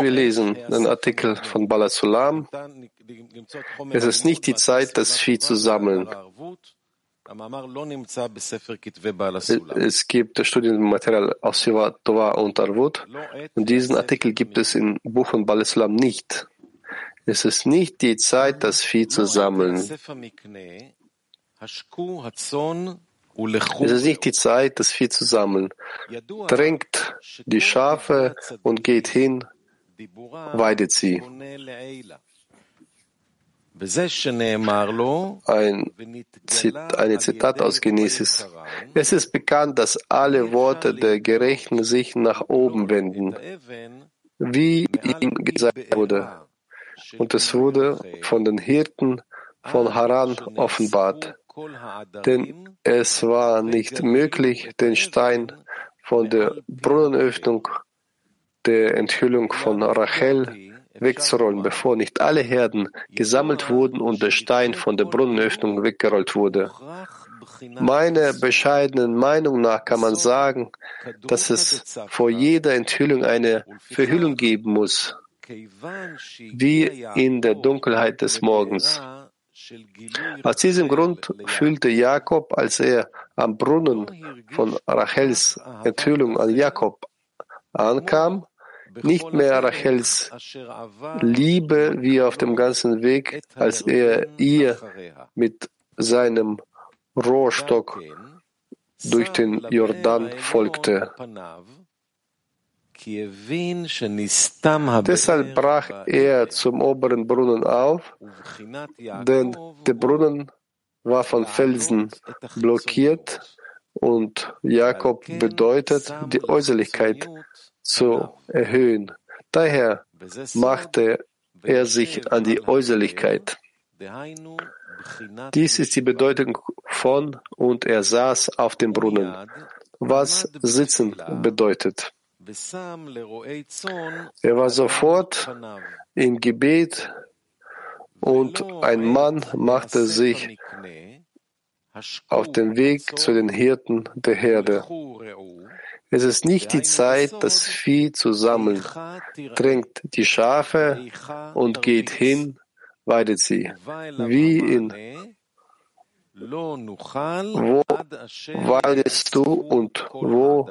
Wir lesen den Artikel von Bala Sulam. Es ist nicht die Zeit, das Vieh zu sammeln. Es gibt Studienmaterial aus Shiva Tova und Arvut. Und diesen Artikel gibt es im Buch von Bala Sulam nicht. Es ist nicht die Zeit, das Vieh zu sammeln. Es ist nicht die Zeit, das Vieh zu sammeln. Drängt die Schafe und geht hin, weidet sie. Ein Zit eine Zitat aus Genesis. Es ist bekannt, dass alle Worte der Gerechten sich nach oben wenden, wie ihm gesagt wurde. Und es wurde von den Hirten von Haran offenbart. Denn es war nicht möglich, den Stein von der Brunnenöffnung der Enthüllung von Rachel wegzurollen, bevor nicht alle Herden gesammelt wurden und der Stein von der Brunnenöffnung weggerollt wurde. Meiner bescheidenen Meinung nach kann man sagen, dass es vor jeder Enthüllung eine Verhüllung geben muss, wie in der Dunkelheit des Morgens. Aus diesem Grund fühlte Jakob, als er am Brunnen von Rachels Enthüllung an Jakob ankam, nicht mehr Rachels Liebe wie auf dem ganzen Weg, als er ihr mit seinem Rohrstock durch den Jordan folgte. Deshalb brach er zum oberen Brunnen auf, denn der Brunnen war von Felsen blockiert und Jakob bedeutet, die Äußerlichkeit zu erhöhen. Daher machte er sich an die Äußerlichkeit. Dies ist die Bedeutung von und er saß auf dem Brunnen, was sitzen bedeutet. Er war sofort im Gebet und ein Mann machte sich auf den Weg zu den Hirten der Herde. Es ist nicht die Zeit, das Vieh zu sammeln. Drängt die Schafe und geht hin, weidet sie. Wie in wo weidest du und wo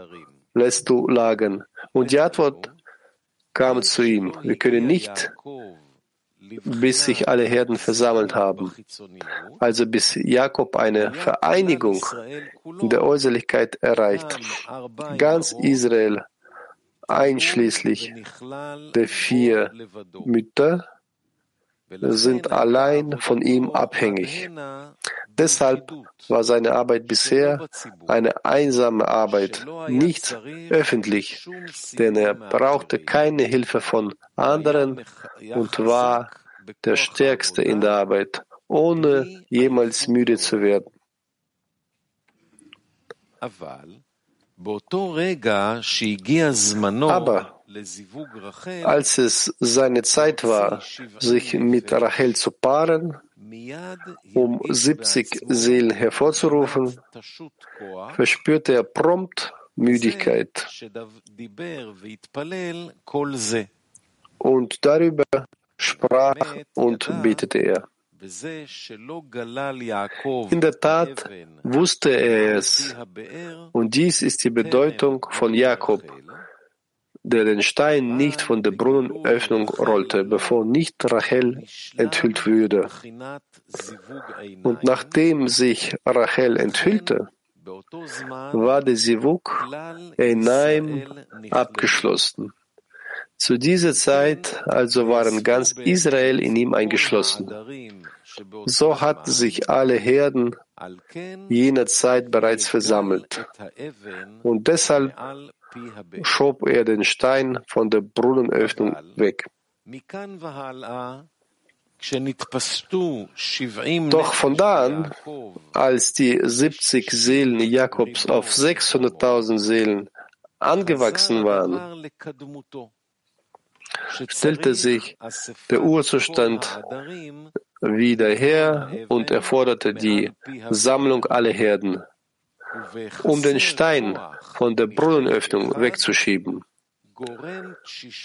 lässt du lagen? Und die Antwort kam zu ihm. Wir können nicht, bis sich alle Herden versammelt haben. Also bis Jakob eine Vereinigung in der Äußerlichkeit erreicht. Ganz Israel, einschließlich der vier Mütter, sind allein von ihm abhängig. Deshalb war seine Arbeit bisher eine einsame Arbeit, nicht öffentlich, denn er brauchte keine Hilfe von anderen und war der Stärkste in der Arbeit, ohne jemals müde zu werden. Aber als es seine Zeit war, sich mit Rachel zu paaren, um 70 Seelen hervorzurufen, verspürte er prompt Müdigkeit. Und darüber sprach und betete er. In der Tat wusste er es, und dies ist die Bedeutung von Jakob, der den Stein nicht von der Brunnenöffnung rollte, bevor nicht Rachel enthüllt würde. Und nachdem sich Rachel enthüllte, war der Sivuk Einaim abgeschlossen. Zu dieser Zeit also waren ganz Israel in ihm eingeschlossen. So hatten sich alle Herden jener Zeit bereits versammelt. Und deshalb schob er den Stein von der Brunnenöffnung weg. Doch von da an, als die 70 Seelen Jakobs auf 600.000 Seelen angewachsen waren, stellte sich der Urzustand wieder her und erforderte die Sammlung aller Herden. Um den Stein von der Brunnenöffnung wegzuschieben.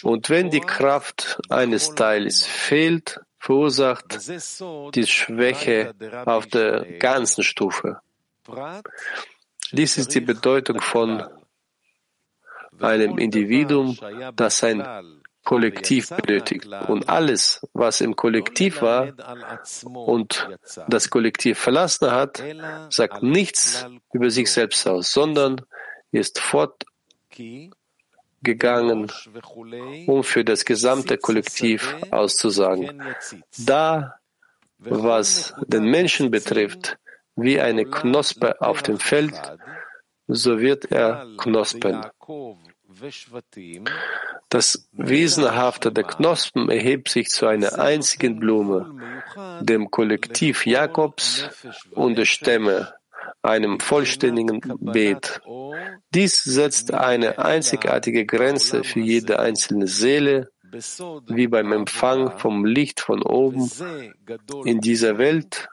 Und wenn die Kraft eines Teils fehlt, verursacht die Schwäche auf der ganzen Stufe. Dies ist die Bedeutung von einem Individuum, das ein Kollektiv benötigt. Und alles, was im Kollektiv war und das Kollektiv verlassen hat, sagt nichts über sich selbst aus, sondern ist fortgegangen, um für das gesamte Kollektiv auszusagen. Da, was den Menschen betrifft, wie eine Knospe auf dem Feld, so wird er knospen. Das Wesenhafte der Knospen erhebt sich zu einer einzigen Blume, dem Kollektiv Jakobs und der Stämme, einem vollständigen Beet. Dies setzt eine einzigartige Grenze für jede einzelne Seele, wie beim Empfang vom Licht von oben in dieser Welt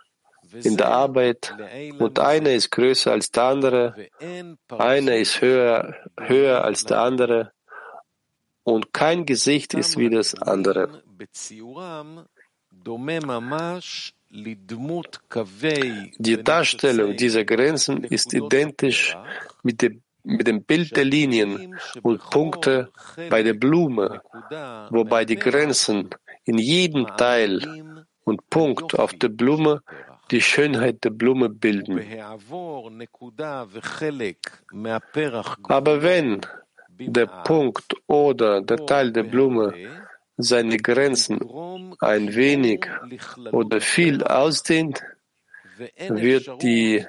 in der Arbeit und einer ist größer als der andere, einer ist höher, höher als der andere und kein Gesicht ist wie das andere. Die Darstellung dieser Grenzen ist identisch mit dem, mit dem Bild der Linien und Punkte bei der Blume, wobei die Grenzen in jedem Teil und Punkt auf der Blume die Schönheit der Blume bilden. Aber wenn der Punkt oder der Teil der Blume seine Grenzen ein wenig oder viel ausdehnt, wird die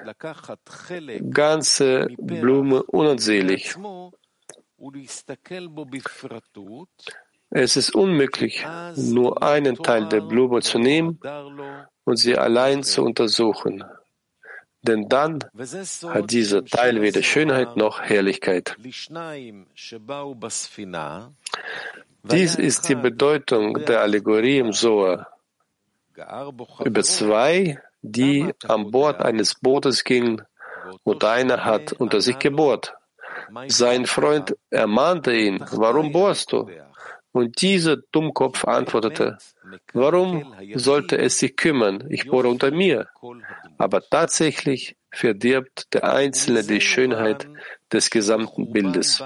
ganze Blume unansehnlich. Es ist unmöglich, nur einen Teil der Blume zu nehmen und sie allein zu untersuchen. Denn dann hat dieser Teil weder Schönheit noch Herrlichkeit. Dies ist die Bedeutung der Allegorie im Soa. Über zwei, die an Bord eines Bootes gingen, und einer hat unter sich gebohrt. Sein Freund ermahnte ihn, warum bohrst du? Und dieser Dummkopf antwortete, warum sollte es sich kümmern? Ich bohre unter mir. Aber tatsächlich verdirbt der Einzelne die Schönheit des gesamten Bildes.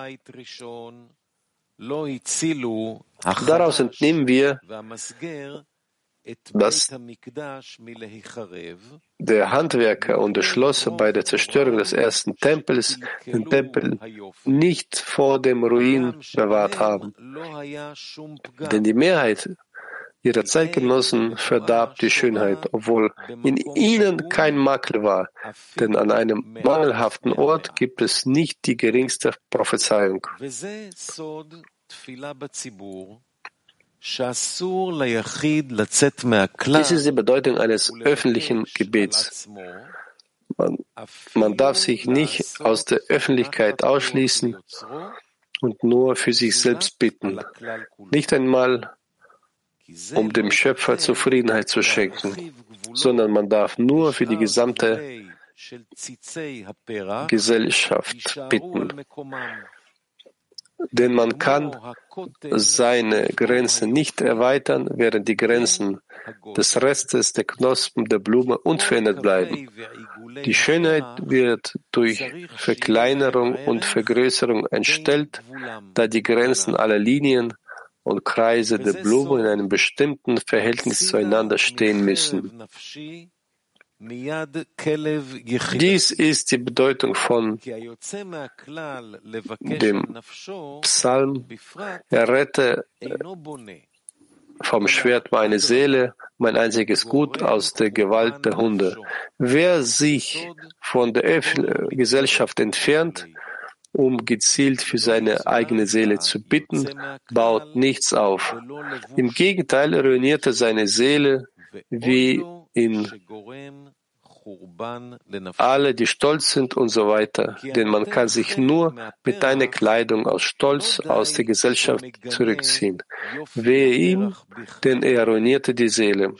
Daraus entnehmen wir, dass der Handwerker und der Schlosser bei der Zerstörung des ersten Tempels den Tempel nicht vor dem Ruin bewahrt haben. Denn die Mehrheit ihrer Zeitgenossen verdarb die Schönheit, obwohl in ihnen kein Makel war. Denn an einem mangelhaften Ort gibt es nicht die geringste Prophezeiung. Dies ist die Bedeutung eines öffentlichen Gebets. Man, man darf sich nicht aus der Öffentlichkeit ausschließen und nur für sich selbst bitten, nicht einmal um dem Schöpfer Zufriedenheit zu schenken, sondern man darf nur für die gesamte Gesellschaft bitten denn man kann seine Grenzen nicht erweitern, während die Grenzen des Restes der Knospen der Blume unverändert bleiben. Die Schönheit wird durch Verkleinerung und Vergrößerung entstellt, da die Grenzen aller Linien und Kreise der Blume in einem bestimmten Verhältnis zueinander stehen müssen. Dies ist die Bedeutung von dem Psalm, errette vom Schwert meine Seele, mein einziges Gut aus der Gewalt der Hunde. Wer sich von der Gesellschaft entfernt, um gezielt für seine eigene Seele zu bitten, baut nichts auf. Im Gegenteil ruiniert er seine Seele wie in alle, die stolz sind und so weiter, denn man kann sich nur mit einer Kleidung aus Stolz aus der Gesellschaft zurückziehen. Wehe ihm, denn er ruinierte die Seele.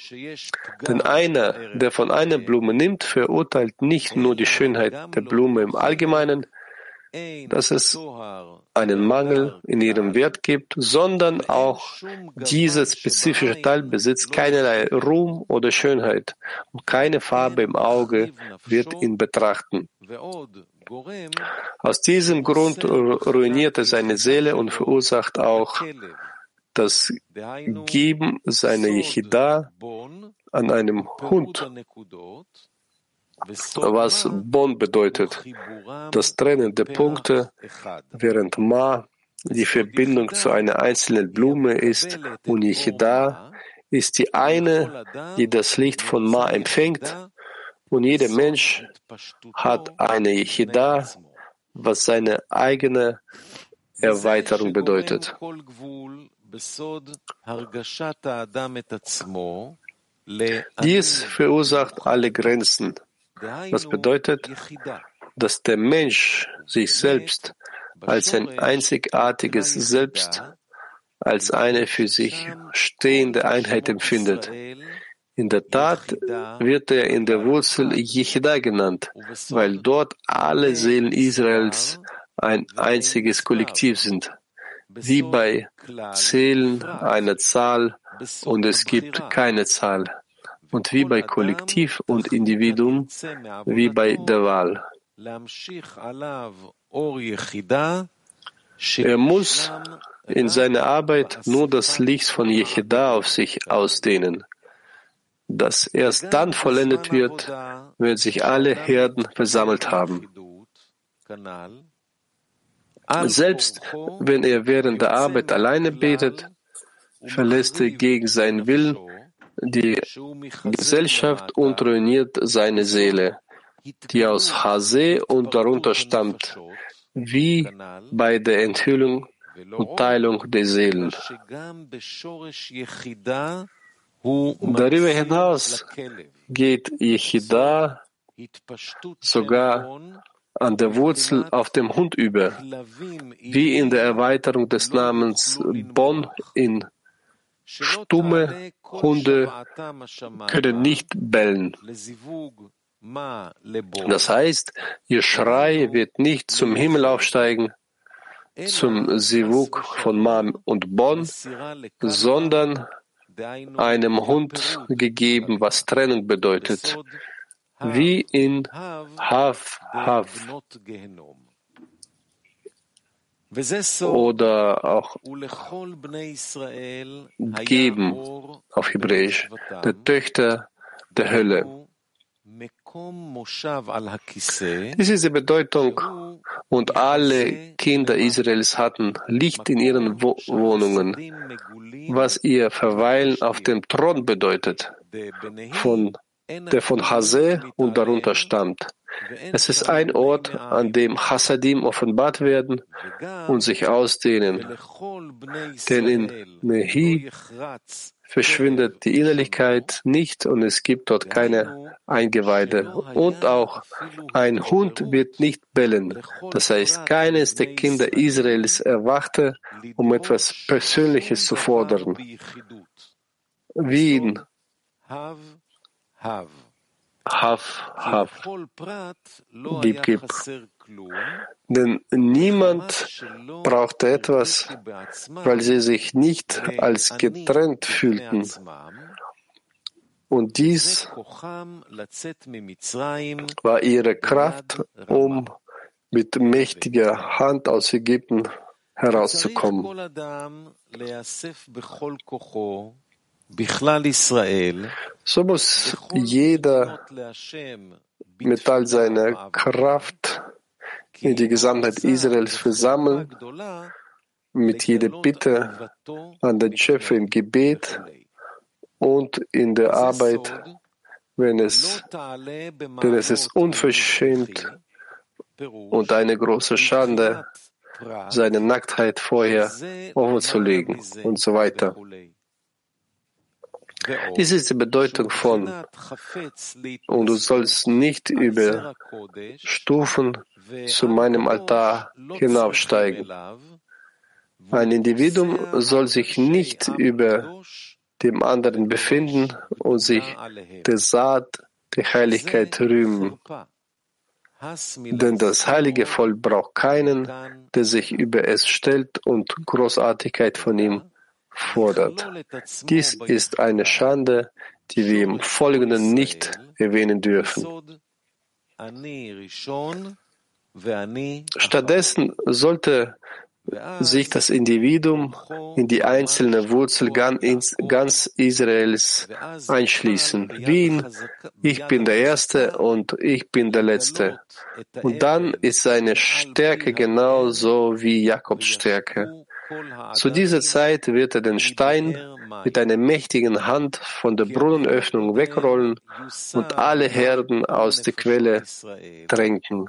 Denn einer, der von einer Blume nimmt, verurteilt nicht nur die Schönheit der Blume im Allgemeinen, dass es einen Mangel in ihrem Wert gibt, sondern auch dieser spezifische Teil besitzt keinerlei Ruhm oder Schönheit und keine Farbe im Auge wird ihn betrachten. Aus diesem Grund ruiniert er seine Seele und verursacht auch das Geben seiner Yechida an einem Hund was Bon bedeutet, das Trennen der Punkte, während Ma die Verbindung zu einer einzelnen Blume ist und Yechida ist die eine, die das Licht von Ma empfängt und jeder Mensch hat eine Yechida, was seine eigene Erweiterung bedeutet. Dies verursacht alle Grenzen, das bedeutet, dass der Mensch sich selbst als ein einzigartiges Selbst, als eine für sich stehende Einheit empfindet. In der Tat wird er in der Wurzel Yechida genannt, weil dort alle Seelen Israels ein einziges Kollektiv sind, wie bei Zählen einer Zahl und es gibt keine Zahl und wie bei Kollektiv und Individuum, wie bei der Wahl. Er muss in seiner Arbeit nur das Licht von Yechida auf sich ausdehnen, das erst dann vollendet wird, wenn sich alle Herden versammelt haben. Selbst wenn er während der Arbeit alleine betet, verlässt er gegen seinen Willen die Gesellschaft und ruiniert seine Seele, die aus Hase und darunter stammt, wie bei der Enthüllung und Teilung der Seelen. Darüber hinaus geht Yechida sogar an der Wurzel auf dem Hund über, wie in der Erweiterung des Namens Bon in Stumme Hunde können nicht bellen. Das heißt, ihr Schrei wird nicht zum Himmel aufsteigen, zum Sivuk von Mam und Bon, sondern einem Hund gegeben, was Trennung bedeutet, wie in Hav Hav oder auch geben auf Hebräisch, der Töchter der Hölle. Dies ist die Bedeutung und alle Kinder Israels hatten Licht in ihren Wohnungen, was ihr Verweilen auf dem Thron bedeutet, von, der von Hase und darunter stammt. Es ist ein Ort, an dem Hasadim offenbart werden und sich ausdehnen. Denn in Mehi verschwindet die Innerlichkeit nicht und es gibt dort keine Eingeweide. Und auch ein Hund wird nicht bellen. Das heißt, keines der Kinder Israels erwachte, um etwas Persönliches zu fordern. Wie in Haf, Haf, Gib, Gib. Denn niemand brauchte etwas, weil sie sich nicht als getrennt fühlten. Und dies war ihre Kraft, um mit mächtiger Hand aus Ägypten herauszukommen. So muss jeder mit all seiner Kraft in die Gesamtheit Israels versammeln, mit jeder Bitte an den Schöpfer im Gebet und in der Arbeit, wenn es, denn es ist unverschämt und eine große Schande, seine Nacktheit vorher offenzulegen und so weiter. Dies ist die Bedeutung von, und du sollst nicht über Stufen zu meinem Altar hinaufsteigen. Ein Individuum soll sich nicht über dem anderen befinden und sich der Saat der Heiligkeit rühmen. Denn das heilige Volk braucht keinen, der sich über es stellt und Großartigkeit von ihm fordert. Dies ist eine Schande, die wir im Folgenden nicht erwähnen dürfen. Stattdessen sollte sich das Individuum in die einzelne Wurzel ganz Israels einschließen. Wie in Ich bin der Erste und ich bin der Letzte. Und dann ist seine Stärke genauso wie Jakobs Stärke. Zu dieser Zeit wird er den Stein mit einer mächtigen Hand von der Brunnenöffnung wegrollen und alle Herden aus der Quelle tränken.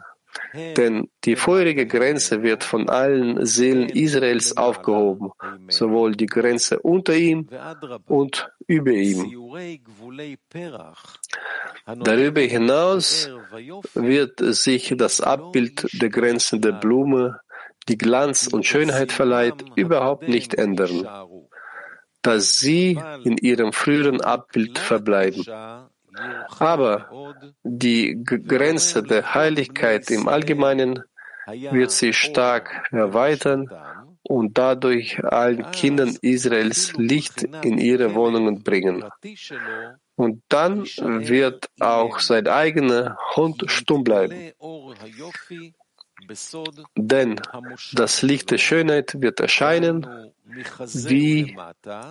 Denn die feurige Grenze wird von allen Seelen Israels aufgehoben, sowohl die Grenze unter ihm und über ihm. Darüber hinaus wird sich das Abbild der Grenzen der Blume, die Glanz und Schönheit verleiht, überhaupt nicht ändern, dass sie in ihrem früheren Abbild verbleiben. Aber die Grenze der Heiligkeit im Allgemeinen wird sich stark erweitern und dadurch allen Kindern Israels Licht in ihre Wohnungen bringen. Und dann wird auch sein eigener Hund stumm bleiben. Denn das Licht der Schönheit wird erscheinen, wie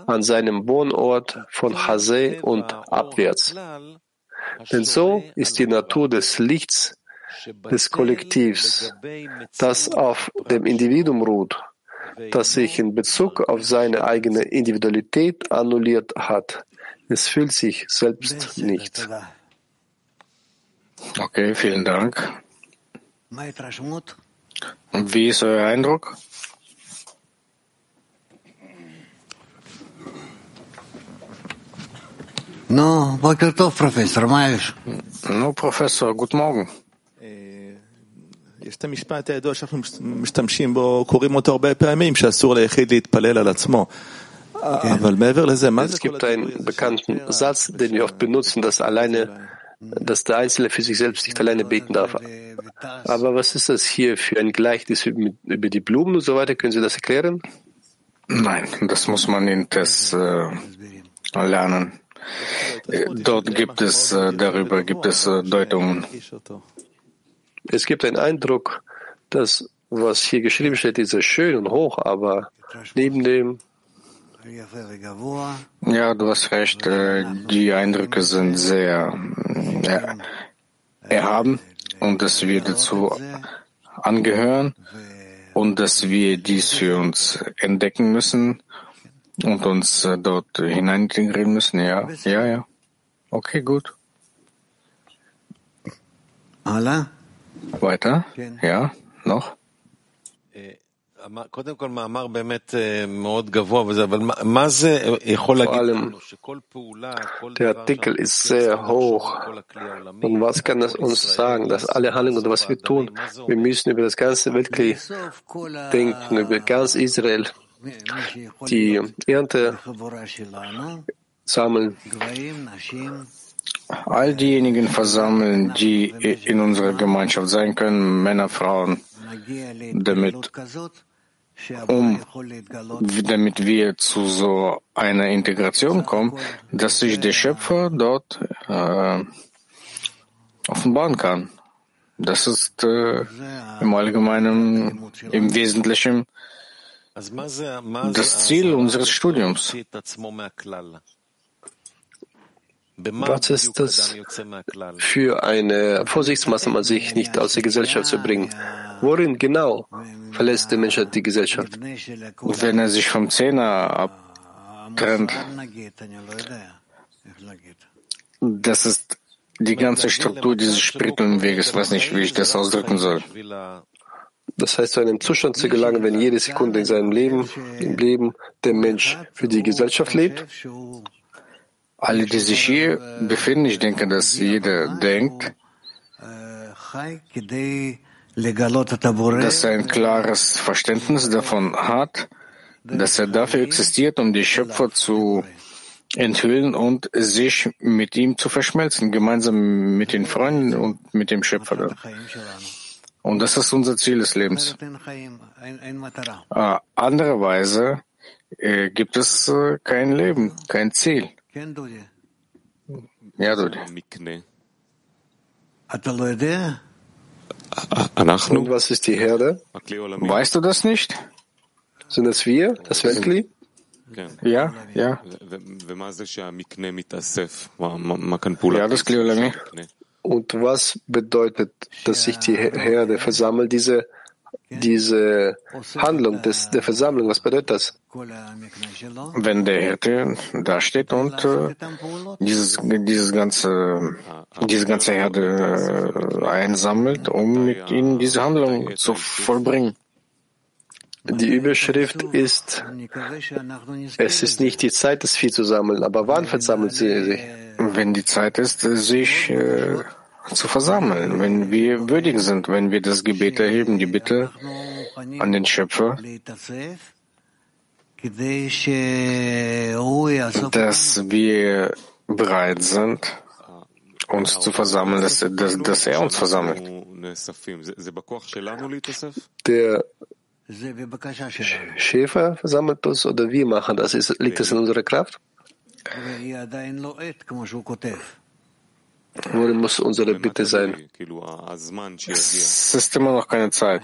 an seinem Wohnort von Hase und abwärts. Denn so ist die Natur des Lichts des Kollektivs, das auf dem Individuum ruht, das sich in Bezug auf seine eigene Individualität annulliert hat. Es fühlt sich selbst nicht. Okay, vielen Dank. Und wie ist euer Eindruck? No, Boker Tov, Professor, No, Professor, guten Morgen. יש את המשפט הידוע שאנחנו משתמשים בו, קוראים אותו הרבה פעמים, שאסור ליחיד להתפלל על עצמו. אבל מעבר לזה, מה זה Es gibt einen bekannten Satz, den wir oft benutzen, dass alleine, dass der Einzelne für sich selbst nicht alleine beten darf. Aber was ist das hier für ein Gleichnis über die Blumen und so weiter? Können Sie das erklären? Nein, das muss man in das äh, lernen. Dort gibt es, äh, darüber gibt es äh, Deutungen. Es gibt einen Eindruck, dass was hier geschrieben steht, ist sehr schön und hoch, aber neben dem ja, du hast recht. Äh, die Eindrücke sind sehr ja, erhaben und dass wir dazu angehören und dass wir dies für uns entdecken müssen und uns äh, dort hineinintegrieren müssen. Ja, ja, ja. Okay, gut. Weiter? Ja, noch? Vor allem, der Artikel ist sehr hoch. Und was kann das uns sagen, dass alle Handlungen, was wir tun, wir müssen über das ganze Weltkrieg denken, über ganz Israel, die Ernte sammeln. All diejenigen versammeln, die in unserer Gemeinschaft sein können, Männer, Frauen, damit, um, damit wir zu so einer Integration kommen, dass sich der Schöpfer dort äh, offenbaren kann. Das ist äh, im Allgemeinen, im Wesentlichen das Ziel unseres Studiums. Was ist das für eine Vorsichtsmaßnahme, sich nicht aus der Gesellschaft zu bringen? Worin genau verlässt der Mensch die Gesellschaft? Wenn er sich vom Zehner abtrennt, das ist die ganze Struktur dieses spirituellen Weges. Ich weiß nicht, wie ich das ausdrücken soll. Das heißt, zu einem Zustand zu gelangen, wenn jede Sekunde in seinem Leben, im Leben der Mensch für die Gesellschaft lebt? Alle, die sich hier befinden, ich denke, dass jeder denkt, dass er ein klares Verständnis davon hat, dass er dafür existiert, um die Schöpfer zu enthüllen und sich mit ihm zu verschmelzen, gemeinsam mit den Freunden und mit dem Schöpfer. Und das ist unser Ziel des Lebens. Äh, andererweise äh, gibt es äh, kein Leben, kein Ziel. Ja, Dodi. Und was ist die Herde? Weißt du das nicht? Sind das wir, das Weltkli? Ja, ja. Ja, das Kliolami. Und was bedeutet, dass sich die Herde versammelt, diese, diese Handlung des, der Versammlung, was bedeutet das? Wenn der Hirte da steht und äh, dieses, dieses ganze, diese ganze Herde äh, einsammelt, um mit ihnen diese Handlung zu vollbringen. Die Überschrift ist, es ist nicht die Zeit, das Vieh zu sammeln, aber wann versammelt sie sich? Wenn die Zeit ist, sich äh, zu versammeln, wenn wir würdig sind, wenn wir das Gebet erheben, die Bitte an den Schöpfer, dass wir bereit sind, uns zu versammeln, dass, dass, dass er uns versammelt. Der Schäfer versammelt uns oder wir machen das? Ist, liegt das in unserer Kraft? Worin muss unsere Bitte sein? Es ist immer noch keine Zeit.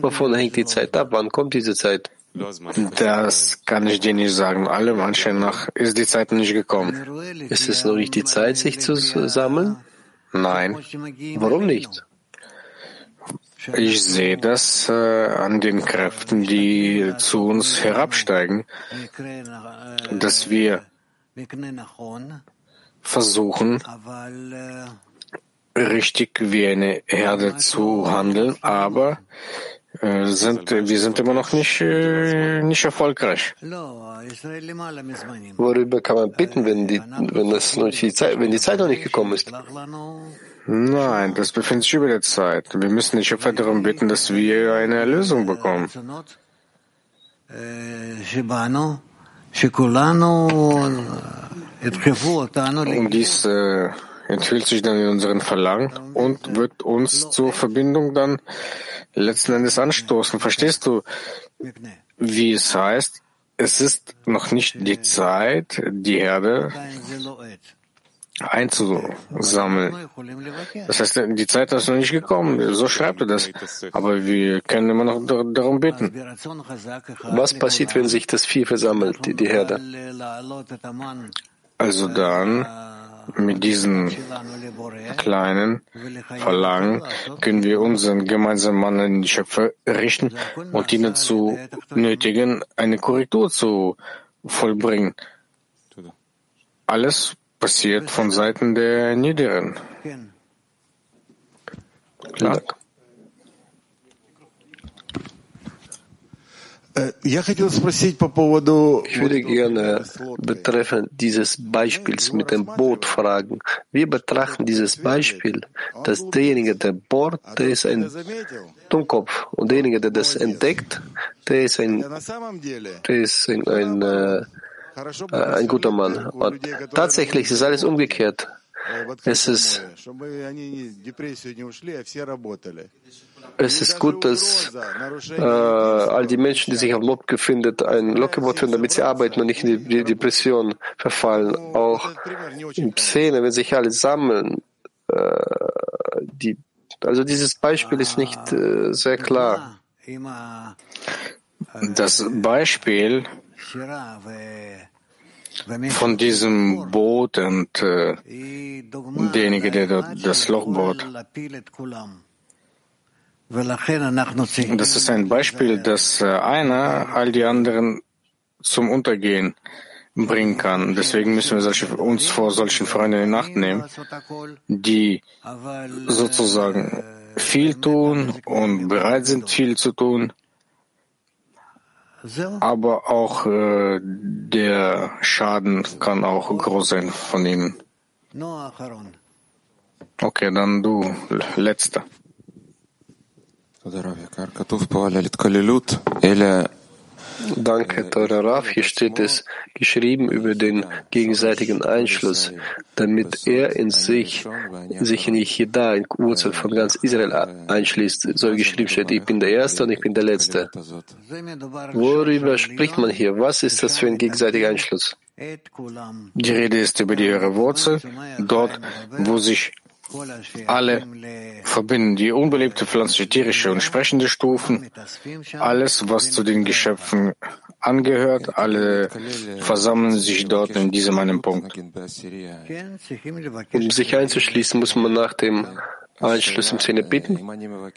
Wovon hängt die Zeit ab? Wann kommt diese Zeit? Das kann ich dir nicht sagen. Alle Anschein nach ist die Zeit noch nicht gekommen. Ist es noch nicht die Zeit, sich zu sammeln? Nein. Warum nicht? Ich sehe das äh, an den Kräften, die zu uns herabsteigen, dass wir versuchen, richtig wie eine Herde zu handeln, aber äh, sind, wir sind immer noch nicht, äh, nicht erfolgreich. Worüber kann man bitten, wenn die, wenn das noch die Zeit, wenn die Zeit noch nicht gekommen ist? Nein, das befindet sich über der Zeit. Wir müssen den Schöpfer darum bitten, dass wir eine Erlösung bekommen. Und dies äh, enthüllt sich dann in unseren Verlangen und wird uns zur Verbindung dann letzten Endes anstoßen. Verstehst du, wie es heißt? Es ist noch nicht die Zeit, die Herde einzusammeln. Das heißt, die Zeit ist noch nicht gekommen. So schreibt er das. Aber wir können immer noch darum bitten. Was passiert, wenn sich das Vieh versammelt, die, die Herde? Also dann, mit diesen kleinen Verlangen können wir unseren gemeinsamen Mann an den Schöpfer richten und ihn dazu nötigen, eine Korrektur zu vollbringen. Alles passiert von Seiten der Niederen. Klar. Ich würde gerne betreffend dieses Beispiels mit dem Boot fragen. Wir betrachten dieses Beispiel, dass derjenige, der bohrt, der ist ein Dummkopf. Und derjenige, der das entdeckt, der ist ein, der ist ein, ein, äh, ein guter Mann. Und tatsächlich ist alles umgekehrt. Es ist, es ist gut, dass äh, all die Menschen, die sich auf Lob befinden, ein Lockgebot finden, damit sie arbeiten und nicht in die Depression verfallen. Auch in Szene, wenn sich alle sammeln, äh, die, also dieses Beispiel ist nicht äh, sehr klar. Das Beispiel von diesem Boot und äh, derjenige, der das Loch. Das ist ein Beispiel, dass äh, einer all die anderen zum Untergehen bringen kann. Deswegen müssen wir solche, uns vor solchen Freunden in Acht nehmen, die sozusagen viel tun und bereit sind, viel zu tun. aber auch äh, der Schaden kann auch groß sein von ihnen. Okay, dann du, letzter. Danke, Teurer Raf. Hier steht es geschrieben über den gegenseitigen Einschluss, damit er in sich, sich in Yichida, in Wurzel von ganz Israel einschließt. So geschrieben steht, ich bin der Erste und ich bin der Letzte. Worüber spricht man hier? Was ist das für ein gegenseitiger Einschluss? Die Rede ist über die ihre Wurzel, dort, wo sich alle verbinden die unbelebte pflanzliche, tierische und sprechende Stufen, alles, was zu den Geschöpfen angehört, alle versammeln sich dort in diesem einen Punkt. Um sich einzuschließen, muss man nach dem Einschluss im Zehner bitten?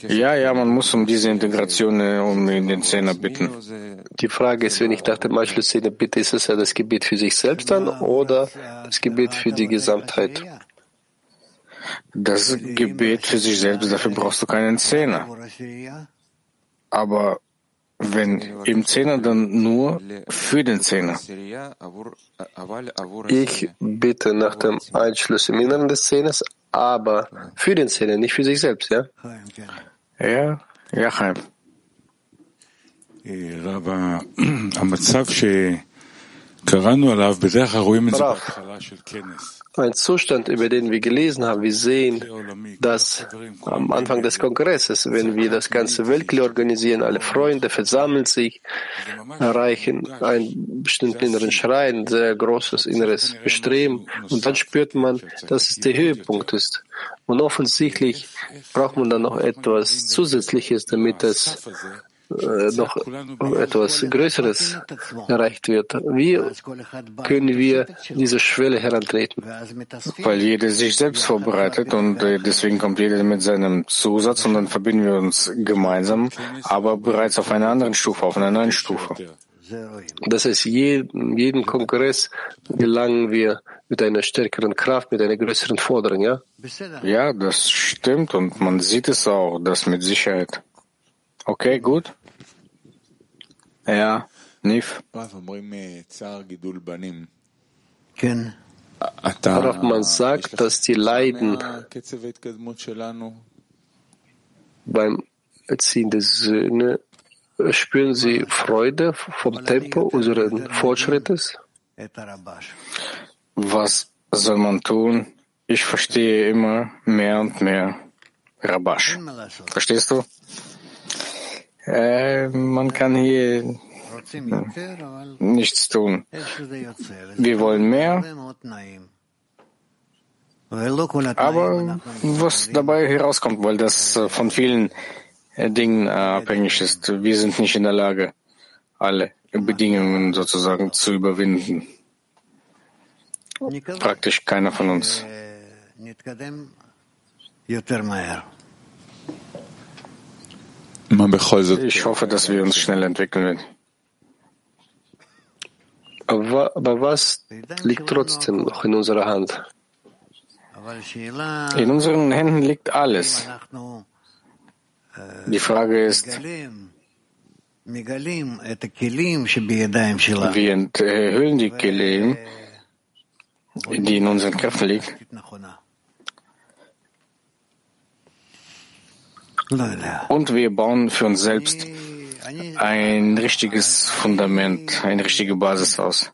Ja, ja, man muss um diese Integration äh, um in den Zehner bitten. Die Frage ist, wenn ich nach dem Einschluss Zehner bitte, ist es ja das Gebet für sich selbst dann oder das Gebet für die Gesamtheit? Das Gebet für sich selbst, dafür brauchst du keinen Zehner. Aber wenn im Zehner, dann nur für den Zehner. Ich bitte nach dem Einschluss im Inneren des Zehners, aber für den Zehner, nicht für sich selbst, ja? Ja, ja, Chaim. Ein Zustand, über den wir gelesen haben. Wir sehen dass am Anfang des Kongresses, wenn wir das ganze Weltkli organisieren, alle Freunde versammeln sich, erreichen einen bestimmten inneren Schrein, sehr großes inneres Bestreben und dann spürt man, dass es der Höhepunkt ist. Und offensichtlich braucht man dann noch etwas Zusätzliches, damit es noch etwas Größeres erreicht wird. Wie können wir diese Schwelle herantreten? Weil jeder sich selbst vorbereitet und äh, deswegen kommt jeder mit seinem Zusatz und dann verbinden wir uns gemeinsam, aber bereits auf einer anderen Stufe, auf einer neuen Stufe. Das heißt, jeden, jeden Kongress gelangen wir mit einer stärkeren Kraft, mit einer größeren Forderung, ja? Ja, das stimmt und man sieht es auch, das mit Sicherheit. Okay, gut. Ja, Nif. Darauf man sagt, dass die Leiden beim Erziehen der Söhne spüren sie Freude vom Tempo unseres Fortschrittes? Was soll man tun? Ich verstehe immer mehr und mehr Rabash. Verstehst du? Äh, man kann hier nichts tun. Wir wollen mehr, aber was dabei herauskommt, weil das äh, von vielen äh, Dingen abhängig ist. Wir sind nicht in der Lage, alle Bedingungen sozusagen zu überwinden. Praktisch keiner von uns. Ich hoffe, dass wir uns schnell entwickeln werden. Aber, was liegt trotzdem noch in unserer Hand? In unseren Händen liegt alles. Die Frage ist, wir enthüllen die Kelim, die in unseren Köpfen liegen. Und wir bauen für uns selbst ein richtiges Fundament, eine richtige Basis aus.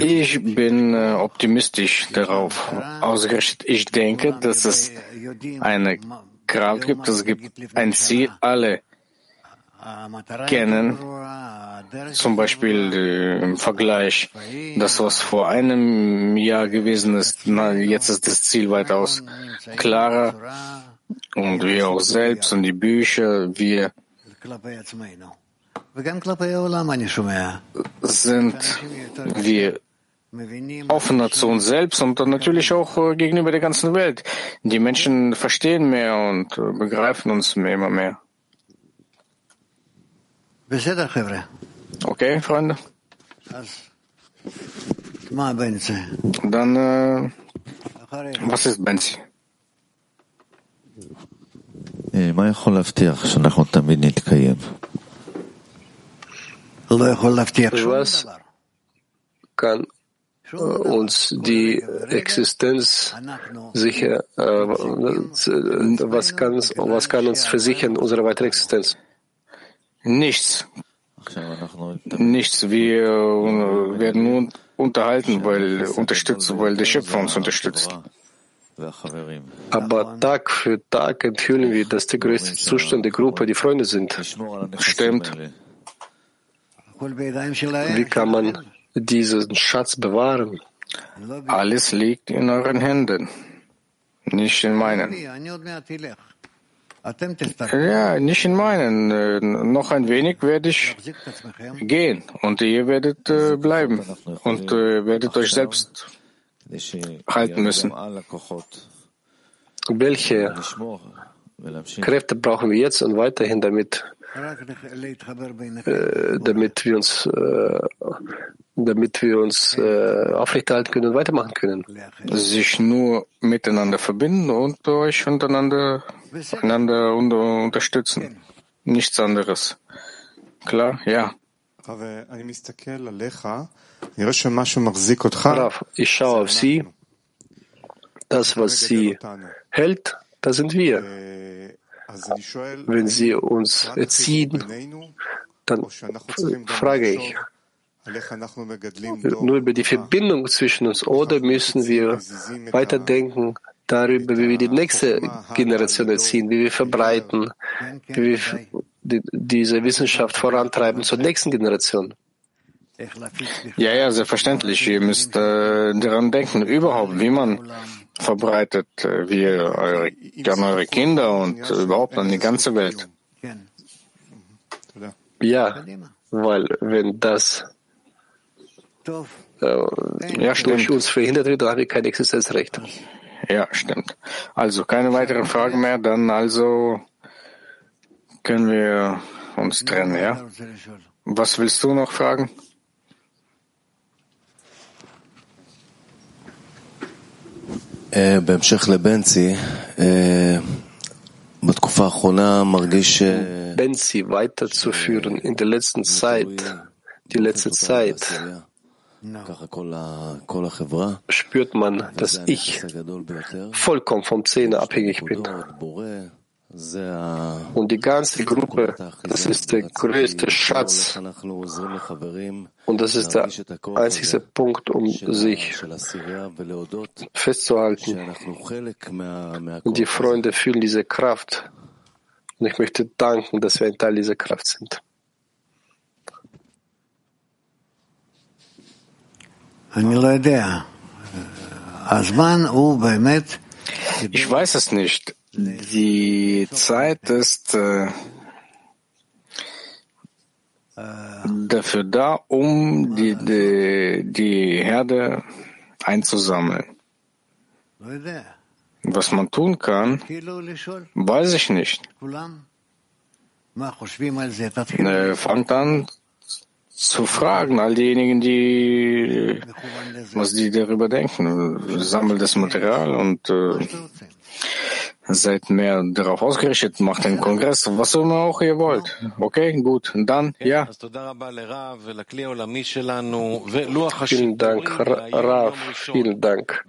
Ich bin äh, optimistisch darauf ausgerichtet. Ich denke, dass es eine Kraft gibt, es gibt ein Ziel, alle kennen, zum Beispiel äh, im Vergleich, das, was vor einem Jahr gewesen ist, na, jetzt ist das Ziel weitaus klarer und wir auch selbst und die Bücher, wir sind wir offener zu uns selbst und natürlich auch äh, gegenüber der ganzen Welt. Die Menschen verstehen mehr und äh, begreifen uns mehr, immer mehr. Okay, Freunde? Dann, äh, was ist Benzi? Was kann äh, uns die Existenz sicher, äh, was kann, was kann uns versichern, unsere weitere Existenz? Nichts. Nichts. Wir äh, werden nur unterhalten, weil unterstützen, weil der Schöpfer uns unterstützt. Aber Tag für Tag enthüllen wir, dass der größte Zustand der Gruppe die Freunde sind. Stimmt. Wie kann man diesen Schatz bewahren? Alles liegt in euren Händen, nicht in meinen. Ja, nicht in meinen. Äh, noch ein wenig werde ich gehen und ihr werdet äh, bleiben und äh, werdet euch selbst halten müssen. Welche Kräfte brauchen wir jetzt und weiterhin, damit, damit wir uns, äh, damit wir uns äh, aufrechterhalten können und weitermachen können? Sich nur miteinander verbinden und euch untereinander einander unter, unterstützen. Nichts anderes. Klar, ja. Rav, ich schaue auf Sie. Das, was Sie hält, das sind wir. Wenn Sie uns erziehen, dann frage ich, nur über die Verbindung zwischen uns oder müssen wir weiterdenken darüber, wie wir die nächste Generation erziehen, wie wir verbreiten, wie wir diese Wissenschaft vorantreiben zur nächsten Generation. Ja, ja, selbstverständlich. Ihr müsst äh, daran denken, überhaupt, wie man verbreitet, äh, wie eure, an eure Kinder und äh, überhaupt an die ganze Welt. Ja, weil wenn das äh, ja, durch uns verhindert wird, dann haben wir kein Existenzrecht. Ja, stimmt. Also keine weiteren Fragen mehr, dann also können wir uns trennen, ja? Was willst du noch fragen? בהמשך לבנצי, בתקופה האחרונה מרגיש... Benzi weiterzuführen in der letzten Zeit, die letzte Zeit, spürt man, dass ich vollkommen vom Zähne abhängig bin. Und die ganze Gruppe, das ist der größte Schatz. Und das ist der einzige Punkt, um sich festzuhalten. Und die Freunde fühlen diese Kraft. Und ich möchte danken, dass wir ein Teil dieser Kraft sind. Ich weiß es nicht. Die Zeit ist äh, dafür da, um die, die, die Herde einzusammeln. Was man tun kann, weiß ich nicht. Äh, fangt an zu fragen, all diejenigen, die was die darüber denken. Sammelt das Material und äh, seid mehr darauf ausgerichtet, macht einen Kongress, was immer auch ihr wollt. Okay, gut. Und dann, ja. Vielen Dank, Rav. Vielen Dank.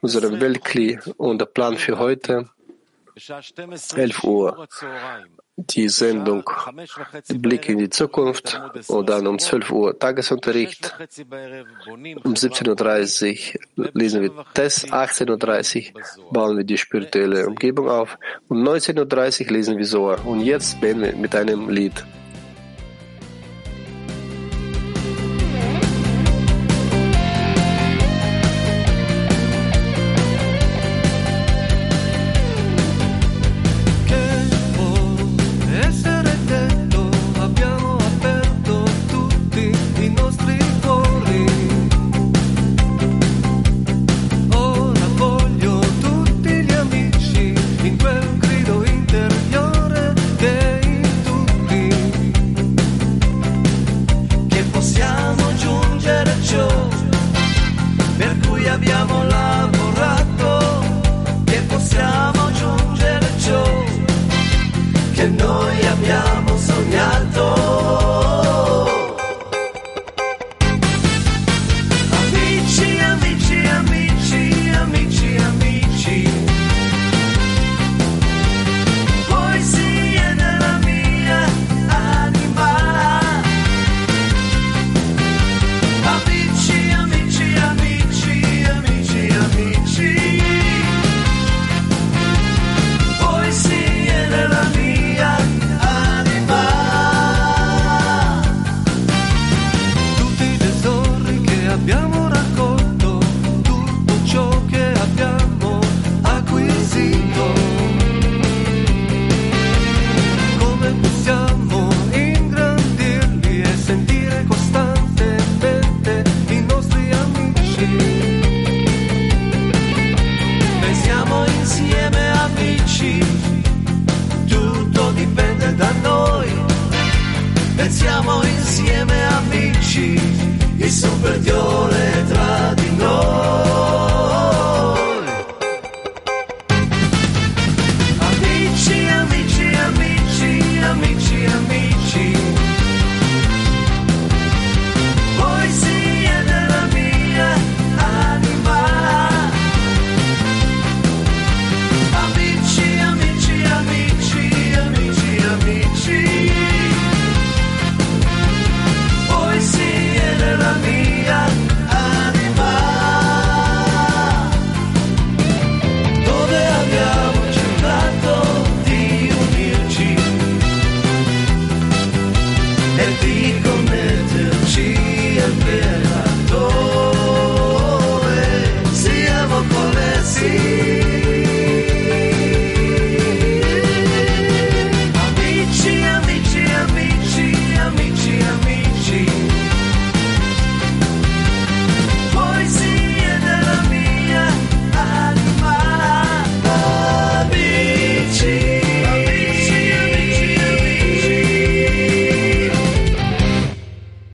Unsere Weltkli und der Plan für heute, 11 Uhr die Sendung Blick in die Zukunft und dann um 12 Uhr Tagesunterricht. Um 17.30 Uhr lesen wir Test, 18.30 Uhr bauen wir die spirituelle Umgebung auf und 19.30 Uhr lesen wir Soar. Und jetzt beenden wir mit einem Lied.